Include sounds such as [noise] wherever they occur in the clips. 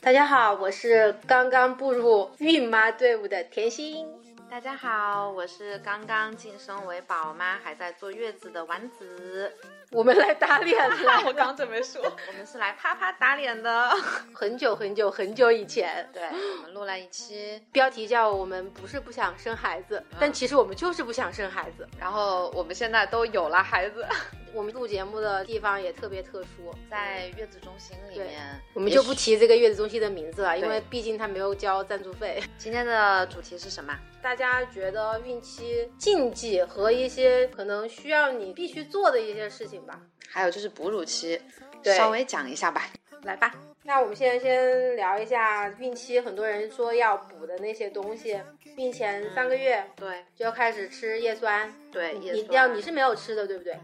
大家好，我是刚刚步入孕妈队伍的甜心。大家好，我是刚刚晋升为宝妈还在坐月子的丸子。我们来打脸 [laughs] 了，我刚准备说，[laughs] 我们是来啪啪打脸的。[laughs] 很久很久很久以前，对我们录了一期，标题叫“我们不是不想生孩子，但其实我们就是不想生孩子”。然后我们现在都有了孩子。我们录节目的地方也特别特殊，在月子中心里面，我们就不提这个月子中心的名字了，因为毕竟他没有交赞助费。今天的主题是什么？大家觉得孕期禁忌和一些可能需要你必须做的一些事情吧。还有就是哺乳期，稍微讲一下吧。来吧，那我们现在先聊一下孕期，很多人说要补的那些东西。孕前三个月，对，就要开始吃叶酸。对，你要你是没有吃的，对不对？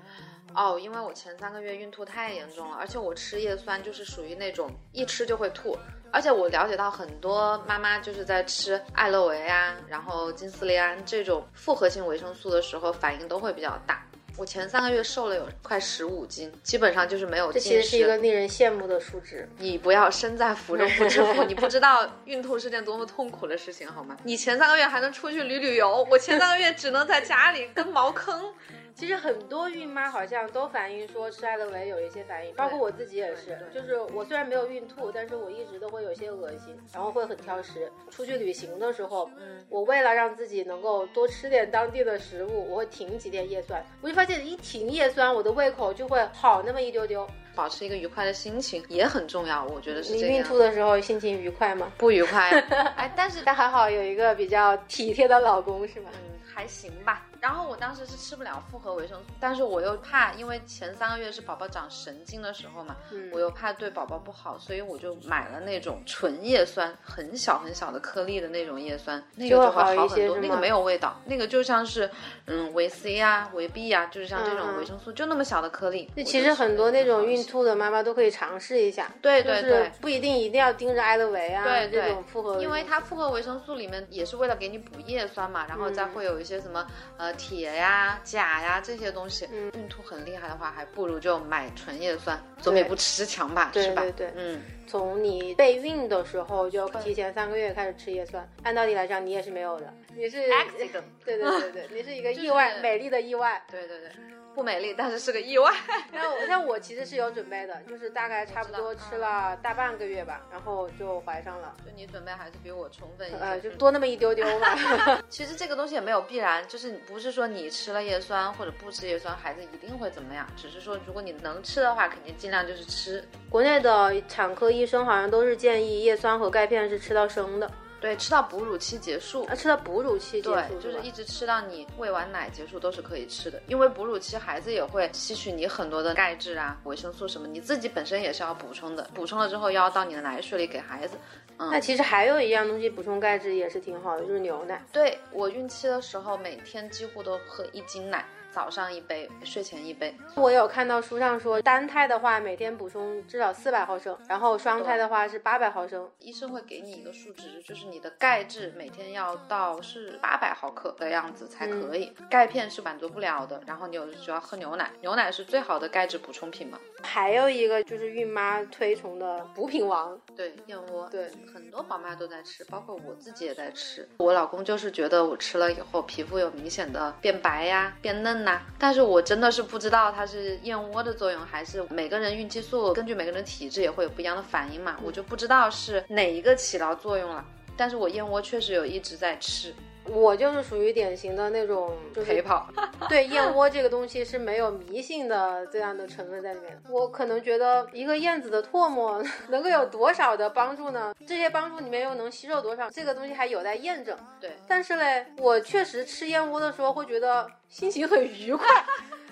哦，因为我前三个月孕吐太严重了，而且我吃叶酸就是属于那种一吃就会吐，而且我了解到很多妈妈就是在吃艾乐维啊，然后金斯利安这种复合性维生素的时候反应都会比较大。我前三个月瘦了有快十五斤，基本上就是没有。这其实是一个令人羡慕的数值。你不要身在福中不知福，[laughs] 你不知道孕吐是件多么痛苦的事情，好吗？你前三个月还能出去旅旅游，我前三个月只能在家里跟茅坑。其实很多孕妈好像都反映说吃艾乐维有一些反应，包括我自己也是。就是我虽然没有孕吐，但是我一直都会有些恶心，然后会很挑食。出去旅行的时候，嗯，我为了让自己能够多吃点当地的食物，我会停几天叶酸。我就发现一停叶酸，我的胃口就会好那么一丢丢。保持一个愉快的心情也很重要，我觉得是这样。你孕吐的时候心情愉快吗？不愉快。[laughs] 哎，但是但还好有一个比较体贴的老公，是吗？嗯，还行吧。然后我当时是吃不了复合维生素，但是我又怕，因为前三个月是宝宝长神经的时候嘛，我又怕对宝宝不好，所以我就买了那种纯叶酸，很小很小的颗粒的那种叶酸，那个就会好很多。那个没有味道，那个就像是嗯维 C 啊、维 B 啊，就是像这种维生素，就那么小的颗粒。那其实很多那种孕吐的妈妈都可以尝试一下，对对对，不一定一定要盯着艾乐维啊这种复合，因为它复合维生素里面也是为了给你补叶酸嘛，然后再会有一些什么呃铁呀。钾呀这些东西，孕吐很厉害的话，还不如就买纯叶酸，总比不吃强吧，是吧？对对对，嗯，从你备孕的时候就提前三个月开始吃叶酸，按道理来讲你也是没有的，你是 accident，[laughs] 对对对对，你是一个 [laughs] 意外，美丽的意外，对对对。不美丽，但是是个意外。[laughs] 那我那我其实是有准备的，就是大概差不多吃了大半个月吧，然后就怀上了。就你准备还是比我充分一些，呃，就多那么一丢丢吧。[laughs] 其实这个东西也没有必然，就是不是说你吃了叶酸或者不吃叶酸，孩子一定会怎么样，只是说如果你能吃的话，肯定尽量就是吃。国内的产科医生好像都是建议叶酸和钙片是吃到生的。对，吃到哺乳期结束，啊，吃到哺乳期结束，对，就是一直吃到你喂完奶结束都是可以吃的，因为哺乳期孩子也会吸取你很多的钙质啊、维生素什么，你自己本身也是要补充的，补充了之后要到你的奶水里给孩子。嗯，那其实还有一样东西补充钙质也是挺好的，就是牛奶。对我孕期的时候，每天几乎都喝一斤奶。早上一杯，睡前一杯。我有看到书上说，单胎的话每天补充至少四百毫升，然后双胎的话是八百毫升。医生会给你一个数值，就是你的钙质每天要到是八百毫克的样子才可以。钙片是满足不了的，然后你有就要喝牛奶，牛奶是最好的钙质补充品嘛。还有一个就是孕妈推崇的补品王，对燕窝，对很多宝妈都在吃，包括我自己也在吃。我老公就是觉得我吃了以后皮肤有明显的变白呀、变嫩。但是我真的是不知道它是燕窝的作用，还是每个人孕激素根据每个人的体质也会有不一样的反应嘛，我就不知道是哪一个起到作用了。但是我燕窝确实有一直在吃。我就是属于典型的那种陪跑，对燕窝这个东西是没有迷信的这样的成分在里面。我可能觉得一个燕子的唾沫 [laughs] 能够有多少的帮助呢？这些帮助里面又能吸收多少？这个东西还有待验证。对，但是嘞，我确实吃燕窝的时候会觉得心情很愉快。[laughs]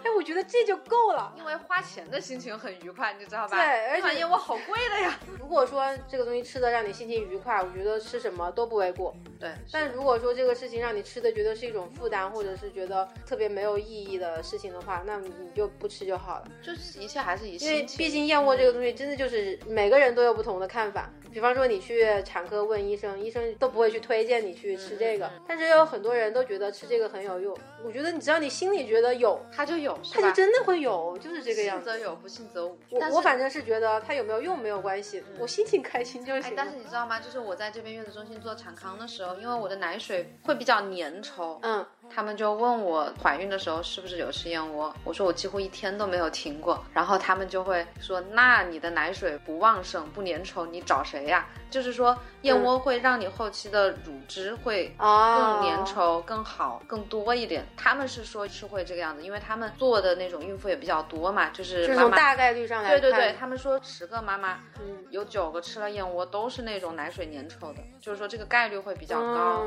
哎，我觉得这就够了，因为花钱的心情很愉快，你知道吧？对，而且燕窝好贵的呀。[laughs] 如果说这个东西吃的让你心情愉快，我觉得吃什么都不为过。对，但如果说这个事情让你吃的觉得是一种负担，或者是觉得特别没有意义的事情的话，那你就不吃就好了。就是一切还是以因为毕竟燕窝这个东西真的就是每个人都有不同的看法。比方说你去产科问医生，医生都不会去推荐你去吃这个，但是有很多人都觉得吃这个很有用。我觉得你只要你心里觉得有，它就有，它就真的会有，就是这个样子。信则有，不信则无。我我反正是觉得它有没有用没有关系，我心情开心就行。但是你知道吗？就是我在这边月子中心做产康的时候，因为我的奶水会比较粘稠，嗯。他们就问我怀孕的时候是不是有吃燕窝，我说我几乎一天都没有停过，然后他们就会说，那你的奶水不旺盛不粘稠，你找谁呀？就是说燕窝会让你后期的乳汁会更粘稠、更好、更多一点。他们是说是会这个样子，因为他们做的那种孕妇也比较多嘛，就是从大概率上来对对对，他们说十个妈妈，嗯，有九个吃了燕窝都是那种奶水粘稠的，就是说这个概率会比较高。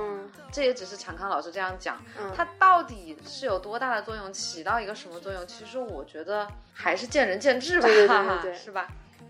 这也只是产康老师这样讲。它到底是有多大的作用，起到一个什么作用？其实我觉得还是见仁见智吧，对对对，[laughs] 是吧？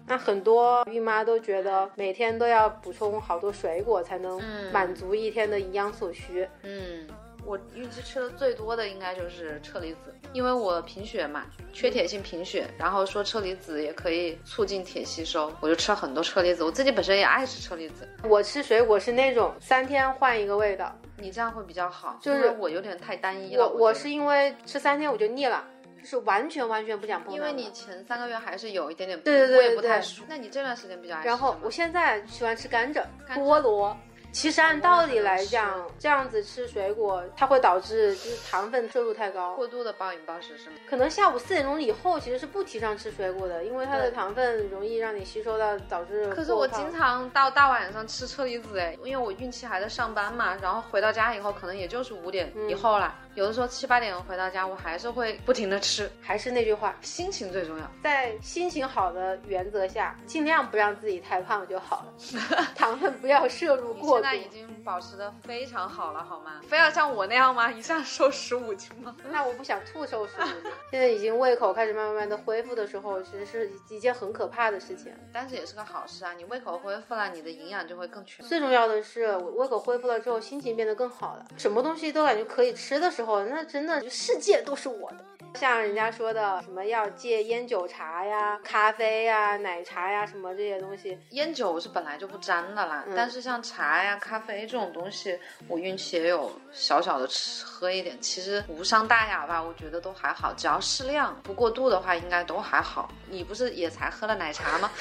那很多孕妈都觉得每天都要补充好多水果才能满足一天的营养所需。嗯，我孕期吃的最多的应该就是车厘子，因为我贫血嘛，缺铁性贫血，然后说车厘子也可以促进铁吸收，我就吃了很多车厘子。我自己本身也爱吃车厘子。我吃水果是那种三天换一个味道。你这样会比较好，就是我有点太单一了。我我是因为吃三天我就腻了，就是完全完全不想碰。因为你前三个月还是有一点点对对对不太舒。那你这段时间比较爱吃然后我现在喜欢吃甘蔗、菠萝。其实按道理来讲，这样子吃水果，它会导致就是糖分摄入太高，过度的暴饮暴食是吗？可能下午四点钟以后其实是不提倡吃水果的，因为它的糖分容易让你吸收到，导致。可是我经常到大晚上吃车厘子哎，因为我孕期还在上班嘛，然后回到家以后可能也就是五点以后了。有的时候七八点回到家，我还是会不停的吃。还是那句话，心情最重要。在心情好的原则下，尽量不让自己太胖就好了。[laughs] 糖分不要摄入过多。现在已经保持的非常好了，好吗？非要像我那样吗？一下瘦十五斤吗？[laughs] 那我不想吐瘦十五斤。现在已经胃口开始慢慢慢的恢复的时候，其实是一件很可怕的事情。但是也是个好事啊！你胃口恢复了，你的营养就会更全。最重要的是，我胃口恢复了之后，心情变得更好了。什么东西都感觉可以吃的时候。哦那真的，世界都是我的。像人家说的，什么要戒烟酒茶呀、咖啡呀、奶茶呀，什么这些东西。烟酒是本来就不沾的啦，但是像茶呀、咖啡这种东西，我孕期也有小小的吃喝一点，其实无伤大雅吧，我觉得都还好，只要适量，不过度的话，应该都还好。你不是也才喝了奶茶吗？[laughs]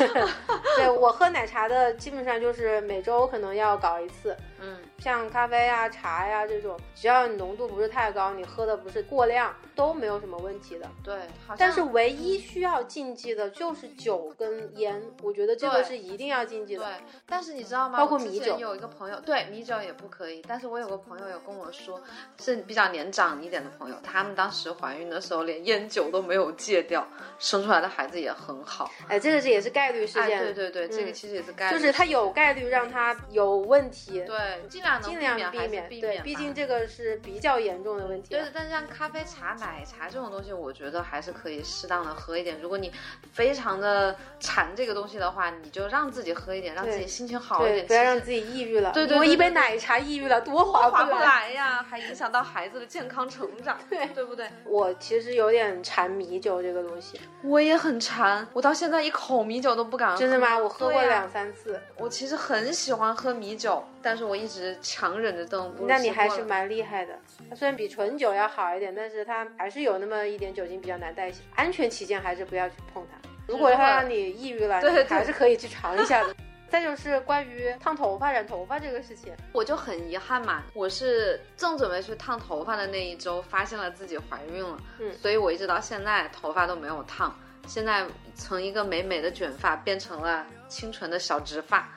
对我喝奶茶的，基本上就是每周可能要搞一次。嗯，像咖啡呀、茶呀这种，只要你浓度不是太高，你喝的不是过量，都没有什么问题的。对，但是唯一需要禁忌的就是酒跟烟，我觉得这个是一定要禁忌的。对，但是你知道吗？包括米酒，有一个朋友，对米酒也不可以。但是我有个朋友有跟我说，是比较年长一点的朋友，他们当时怀孕的时候连烟酒都没有戒掉，生出来的孩子也很好。哎，这个是也是概率事件。对对对，这个其实也是概率，就是它有概率让它有问题。对。尽量尽量避免，对，毕竟这个是比较严重的问题。对，但是像咖啡、茶、奶茶这种东西，我觉得还是可以适当的喝一点。如果你非常的馋这个东西的话，你就让自己喝一点，让自己心情好一点，不要让自己抑郁了。对对，我一杯奶茶抑郁了，多划不来呀，[laughs] 还影响到孩子的健康成长，对对不对？我其实有点馋米酒这个东西，我也很馋，我到现在一口米酒都不敢喝。真的吗？我喝过两三次。我其实很喜欢喝米酒，但是我一直强忍着都不。那你还是蛮厉害的。它虽然比纯酒要好一点，但是它还是有那么一点酒精比较难代谢。安全起见，还是不要去碰它。如果它让你抑郁了，对，还是可以去尝一下的。[laughs] 再就是关于烫头发、染头发这个事情，我就很遗憾嘛。我是正准备去烫头发的那一周，发现了自己怀孕了，嗯，所以我一直到现在头发都没有烫。现在从一个美美的卷发变成了清纯的小直发。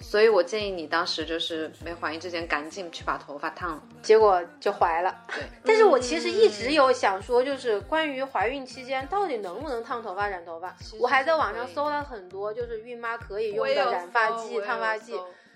所以，我建议你当时就是没怀孕之前，赶紧去把头发烫了，结果就怀了。对，[laughs] 但是我其实一直有想说，就是关于怀孕期间到底能不能烫头发、染头发，我还在网上搜了很多，就是孕妈可以用的染发剂、烫发剂。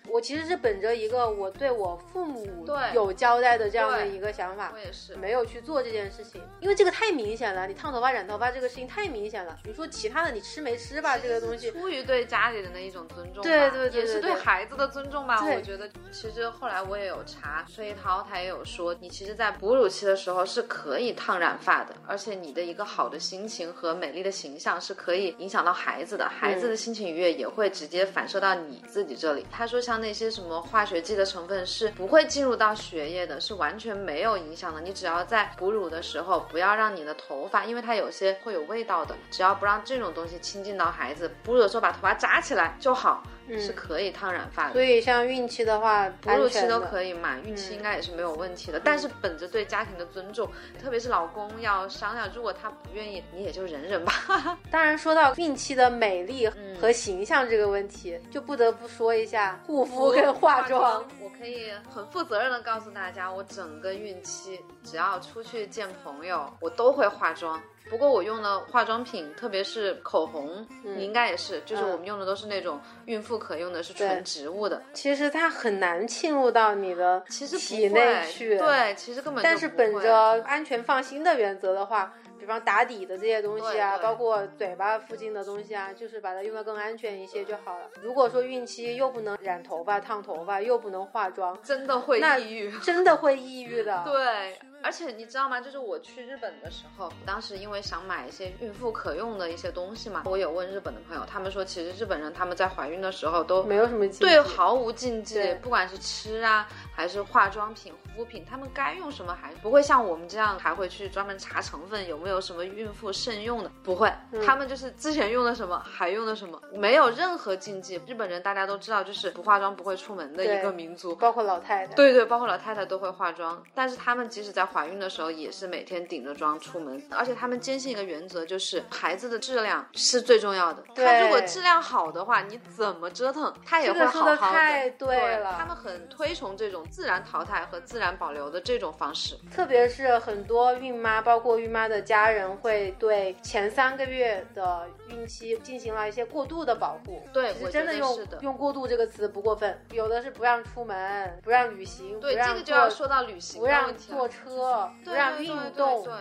我其实是本着一个我对我父母有交代的这样的一个想法，我也是没有去做这件事情，因为这个太明显了。你烫头发、染头发这个事情太明显了。你说其他的，你吃没吃吧？这个东西出于对家里人的一种尊重，对对对，也是对孩子的尊重吧。我觉得其实后来我也有查，崔涛他也有说，你其实，在哺乳期的时候是可以烫染发的，而且你的一个好的心情和美丽的形象是可以影响到孩子的，孩子的心情愉悦也会直接反射到你自己这里。他说，像那些什么化学剂的成分是不会进入到血液的，是完全没有影响的。你只要在哺乳的时候，不要让你的头发，因为它有些会有味道的，只要不让这种东西亲近到孩子，哺乳的时候把头发扎起来就好。是可以烫染发的，所以像孕期的话，哺乳期都可以嘛，孕期应该也是没有问题的。但是本着对家庭的尊重，特别是老公要商量，如果他不愿意，你也就忍忍吧。[laughs] 当然，说到孕期的美丽和形象这个问题，就不得不说一下护肤跟化妆。我可以很负责任的告诉大家，我整个孕期只要出去见朋友，我都会化妆。不过我用的化妆品，特别是口红，你应该也是，就是我们用的都是那种孕妇可用的，是纯植物的。其实它很难侵入到你的其实体内去，对，其实根本。但是本着安全放心的原则的话，比方打底的这些东西啊，包括嘴巴附近的东西啊，就是把它用的更安全一些就好了。如果说孕期又不能染头发、烫头发，又不能化妆，真的会抑郁，[laughs] 真的会抑郁的。对。而且你知道吗？就是我去日本的时候，当时因为想买一些孕妇可用的一些东西嘛，我有问日本的朋友，他们说其实日本人他们在怀孕的时候都没有什么对，毫无禁忌，不管是吃啊还是化妆品、护肤品，他们该用什么还不会像我们这样还会去专门查成分有没有什么孕妇慎用的，不会，他们就是之前用的什么还用的什么，没有任何禁忌。日本人大家都知道，就是不化妆不会出门的一个民族，包括老太太，对对，包括老太太都会化妆，但是他们即使在怀孕的时候也是每天顶着妆出门，而且他们坚信一个原则，就是孩子的质量是最重要的。他如果质量好的话，你怎么折腾他也会好好的。太对了，他们很推崇这种自然淘汰和自然保留的这种方式。特别是很多孕妈，包括孕妈的家人，会对前三个月的孕期进行了一些过度的保护。对，我真的用用过度这个词不过分。有的是不让出门，不让旅行，对，这个就要说到旅行，不让坐车。不让运动，对，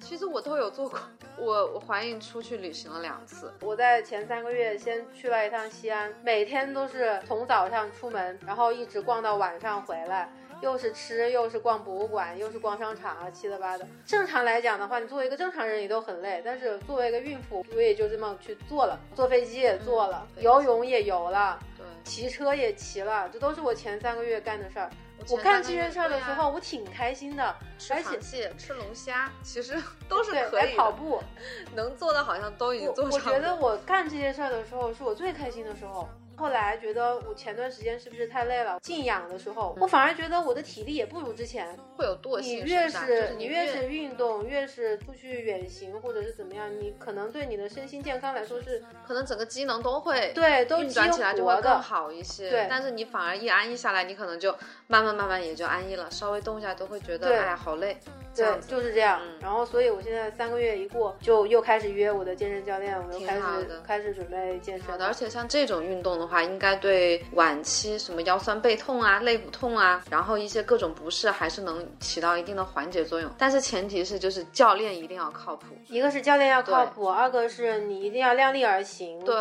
其实我都有做过。我我怀孕出去旅行了两次。我在前三个月先去了一趟西安，每天都是从早上出门，然后一直逛到晚上回来，又是吃又是逛博物馆，又是逛商场啊，七的八的。正常来讲的话，你作为一个正常人也都很累，但是作为一个孕妇，我也就这么去做了。坐飞机也坐了，游泳也游了，对，骑车也骑了，这都是我前三个月干的事儿。我干这些事儿的时候，我挺开心的，吃螃蟹、吃龙虾，其实 [laughs] 都是可以。跑步，能做的好像都已经做上了。我觉得我干这些事儿的时候，是我最开心的时候。后来觉得我前段时间是不是太累了？静养的时候，我反而觉得我的体力也不如之前。会有惰性。你越是你越是运动，越是出去远行或者是怎么样，你可能对你的身心健康来说是，可能整个机能都会对都运转起来就会更好一些。对，但是你反而一安逸下来，你可能就慢慢慢慢也就安逸了，稍微动一下都会觉得哎呀好累。对，就是这样。然后，所以我现在三个月一过，就又开始约我的健身教练，我又开始开始准备健身。好的，而且像这种运动的话，应该对晚期什么腰酸背痛啊、肋骨痛啊，然后一些各种不适，还是能起到一定的缓解作用。但是前提是，就是教练一定要靠谱。一个是教练要靠谱，二个是你一定要量力而行。对。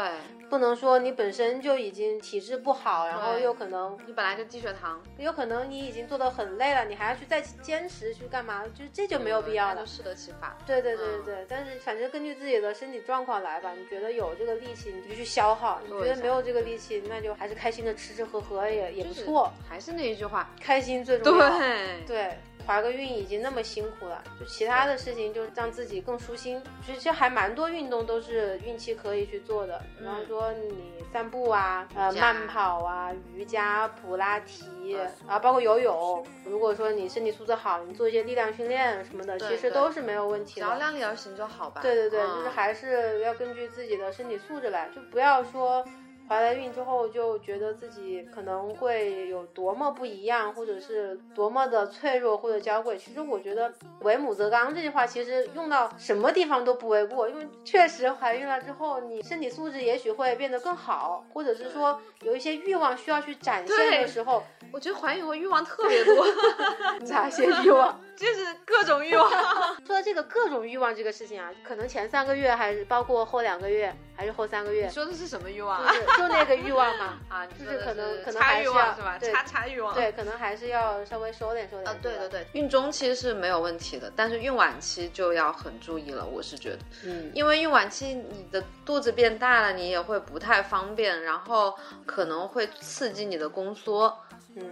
不能说你本身就已经体质不好，然后又可能你本来就低血糖，有可能你已经做的很累了，你还要去再坚持去干嘛？就这就没有必要了。适得其反。对对对对对，但是反正根据自己的身体状况来吧。你觉得有这个力气，你就去消耗；你觉得没有这个力气，那就还是开心的吃吃喝喝也也不错。还是那一句话，开心最重要。对对。怀个孕已经那么辛苦了，就其他的事情就让自己更舒心。其实还蛮多运动都是孕期可以去做的，比方说你散步啊，呃，慢跑啊，瑜伽、普拉提啊，包括游泳。如果说你身体素质好，你做一些力量训练什么的，其实都是没有问题的。只要量力而行就好吧。对对对，就是还是要根据自己的身体素质来，就不要说。怀了孕之后就觉得自己可能会有多么不一样，或者是多么的脆弱或者娇贵。其实我觉得“为母则刚”这句话其实用到什么地方都不为过，因为确实怀孕了之后，你身体素质也许会变得更好，或者是说有一些欲望需要去展现的时候，我觉得怀孕我欲望特别多。[laughs] 哪些欲望？[laughs] 就是各种欲望。[laughs] 说到这个各种欲望这个事情啊，可能前三个月还是包括后两个月。还是后三个月？你说的是什么欲望啊？就那个欲望嘛。啊，就是可能可能还是要是吧？对，叉叉欲望。对，可能还是要稍微收敛收敛。啊，对对对，孕中期是没有问题的，但是孕晚期就要很注意了。我是觉得，嗯，因为孕晚期你的肚子变大了，你也会不太方便，然后可能会刺激你的宫缩。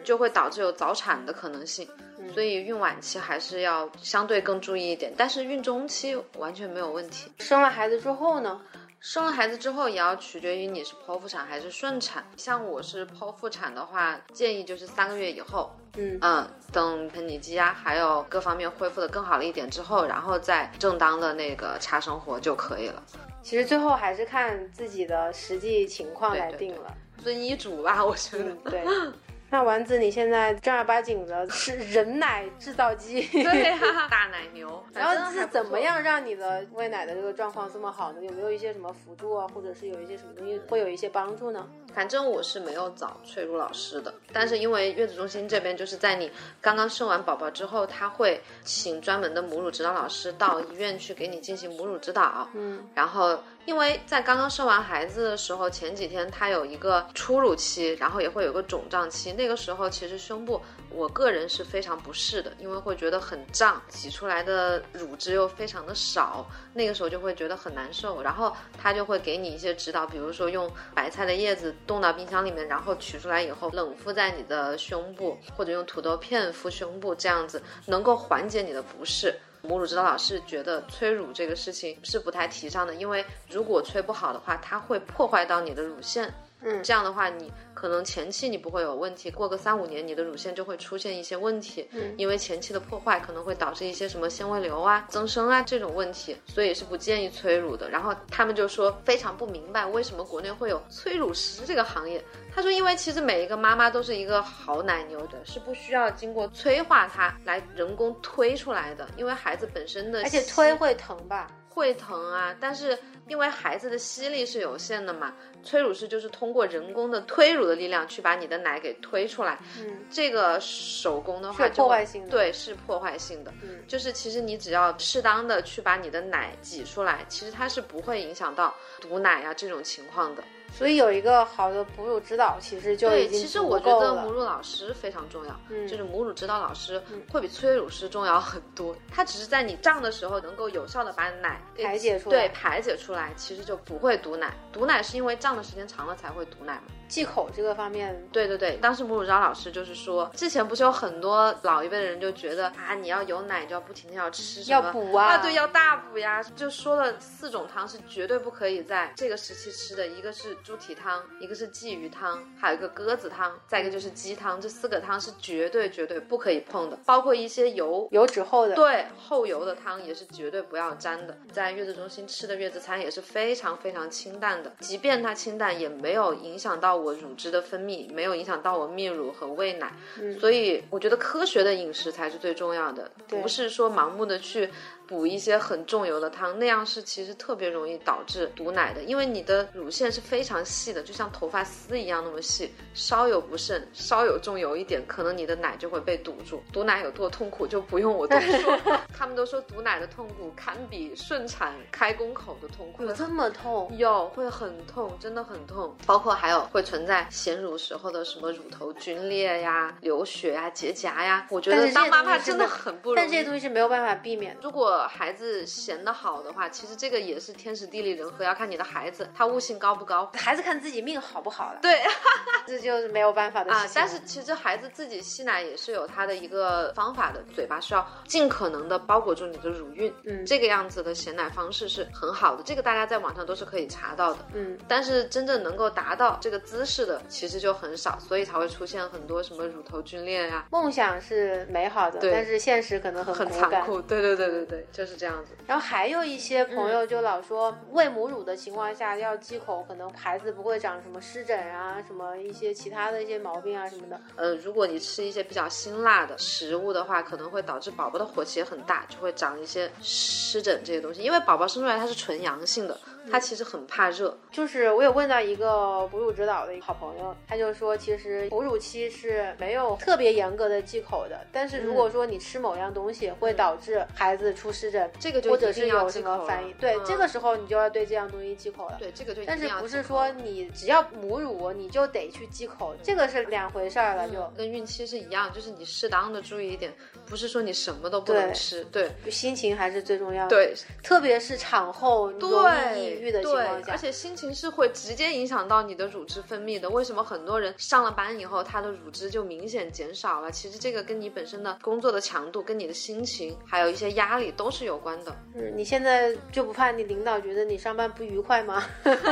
就会导致有早产的可能性，所以孕晚期还是要相对更注意一点。但是孕中期完全没有问题。生了孩子之后呢？生了孩子之后也要取决于你是剖腹产还是顺产。像我是剖腹产的话，建议就是三个月以后，嗯嗯，等盆底肌啊还有各方面恢复的更好了一点之后，然后再正当的那个查生活就可以了。其实最后还是看自己的实际情况来定了，遵医嘱吧，我觉得。对。[laughs] 那丸子，你现在正儿八经的是人奶制造机，[laughs] 对，[laughs] 大奶牛。然后是怎么样让你的喂奶的这个状况这么好呢？有没有一些什么辅助啊，或者是有一些什么东西会有一些帮助呢？反正我是没有找翠如老师的，但是因为月子中心这边就是在你刚刚生完宝宝之后，他会请专门的母乳指导老师到医院去给你进行母乳指导。嗯，然后因为在刚刚生完孩子的时候，前几天他有一个初乳期，然后也会有个肿胀期，那个时候其实胸部我个人是非常不适的，因为会觉得很胀，挤出来的乳汁又非常的少，那个时候就会觉得很难受。然后他就会给你一些指导，比如说用白菜的叶子。冻到冰箱里面，然后取出来以后冷敷在你的胸部，或者用土豆片敷胸部，这样子能够缓解你的不适。母乳指导老师觉得催乳这个事情是不太提倡的，因为如果催不好的话，它会破坏到你的乳腺。嗯，这样的话，你可能前期你不会有问题，过个三五年，你的乳腺就会出现一些问题。嗯，因为前期的破坏可能会导致一些什么纤维瘤啊、增生啊这种问题，所以是不建议催乳的。然后他们就说非常不明白为什么国内会有催乳师这个行业。他说，因为其实每一个妈妈都是一个好奶牛的，是不需要经过催化它来人工推出来的，因为孩子本身的，而且推会疼吧？会疼啊，但是因为孩子的吸力是有限的嘛，催乳师就是通过人工的推乳的力量去把你的奶给推出来。嗯，这个手工的话，破坏性的，对，是破坏性的。嗯，就是其实你只要适当的去把你的奶挤出来，其实它是不会影响到堵奶啊这种情况的。所以有一个好的哺乳指导，其实就已经对，其实我觉得母乳老师非常重要，嗯，就是母乳指导老师会比催乳师重要很多。他只是在你胀的时候，能够有效的把奶排解出来，对，排解出来，其实就不会堵奶。堵奶是因为胀的时间长了才会堵奶嘛。忌口这个方面，对对对，当时母乳指导老师就是说，之前不是有很多老一辈的人就觉得啊，你要有奶就要不停的要吃什么，要补啊，啊对，要大补呀，就说了四种汤是绝对不可以在这个时期吃的，一个是猪蹄汤，一个是鲫鱼汤，还有一个鸽子汤，再一个就是鸡汤，这四个汤是绝对绝对不可以碰的，包括一些油油脂厚的，对，厚油的汤也是绝对不要沾的。在月子中心吃的月子餐也是非常非常清淡的，即便它清淡，也没有影响到我乳汁的分泌，没有影响到我泌乳和喂奶。嗯，所以我觉得科学的饮食才是最重要的，不是说盲目的去。补一些很重油的汤，那样是其实特别容易导致堵奶的，因为你的乳腺是非常细的，就像头发丝一样那么细，稍有不慎，稍有重油一点，可能你的奶就会被堵住。堵奶有多痛苦就不用我多说，[laughs] 他们都说堵奶的痛苦堪比顺产开宫口的痛苦。有这么痛？有，会很痛，真的很痛。包括还有会存在衔乳时候的什么乳头皲裂呀、流血呀、结痂呀，我觉得当妈妈真的很不容易。但这些东西是没有办法避免的。如果孩子衔的好的话，其实这个也是天时地利人和，要看你的孩子他悟性高不高。孩子看自己命好不好了。对，[laughs] 这就是没有办法的事情。啊，但是其实孩子自己吸奶也是有他的一个方法的，嘴巴是要尽可能的包裹住你的乳晕，嗯，这个样子的衔奶方式是很好的，这个大家在网上都是可以查到的，嗯。但是真正能够达到这个姿势的，其实就很少，所以才会出现很多什么乳头皲裂呀。梦想是美好的，但是现实可能很很残酷。对对对对对，就是这样子。然后还有一些朋友就老说，喂母乳的情况下要忌口，可能孩子不会长什么湿疹啊，什么一些其他的一些毛病啊什么的。呃，如果你吃一些比较辛辣的食物的话，可能会导致宝宝的火气也很大，就会长一些湿疹这些东西。因为宝宝生出来它是纯阳性的。他其实很怕热。就是我有问到一个哺乳指导的好朋友，他就说，其实哺乳期是没有特别严格的忌口的，但是如果说你吃某样东西会导致孩子出湿疹，这个就或者是有什么反应，对，这个时候你就要对这样东西忌口了。对，这个就但是不是说你只要母乳你就得去忌口，这个是两回事儿了，就。跟孕期是一样，就是你适当的注意一点，不是说你什么都不能吃，对，心情还是最重要的，对，特别是产后容易抑郁的情况下，而且心情是会直接影响到你的乳汁分泌的。为什么很多人上了班以后，他的乳汁就明显减少了？其实这个跟你本身的工作的强度、跟你的心情，还有一些压力都是有关的。嗯，你现在就不怕你领导觉得你上班不愉快吗？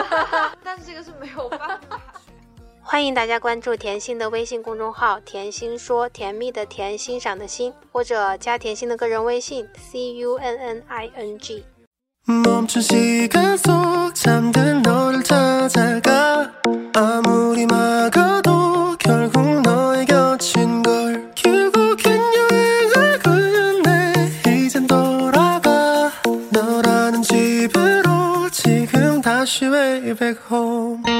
[laughs] 但是这个是没有办法。[laughs] 欢迎大家关注甜心的微信公众号“甜心说”，甜蜜的甜，欣赏的欣，或者加甜心的个人微信 c u n n i n g。 멈춘 시간 속 잠든 너를 찾아가. 아무리 막아도 결국 너의 곁인 걸 결국엔 여행을 끝내 이젠 돌아가. 너라는 집으로 지금 다시 way back home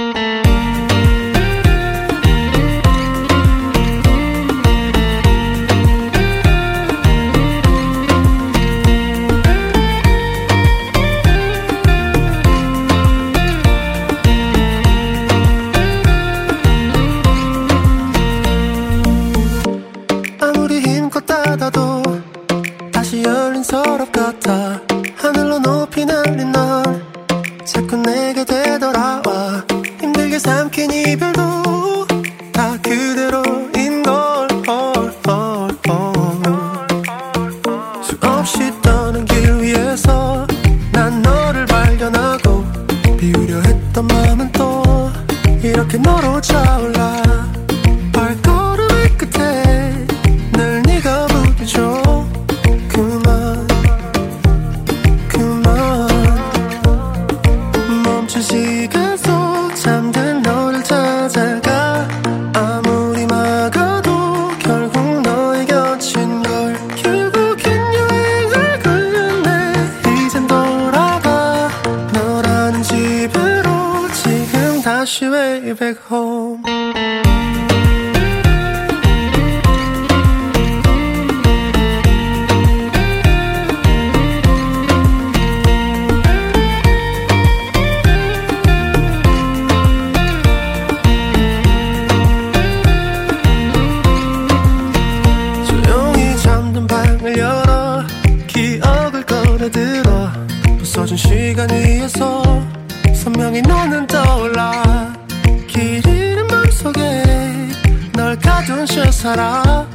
가둔 채 살아.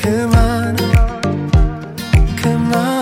그만 그만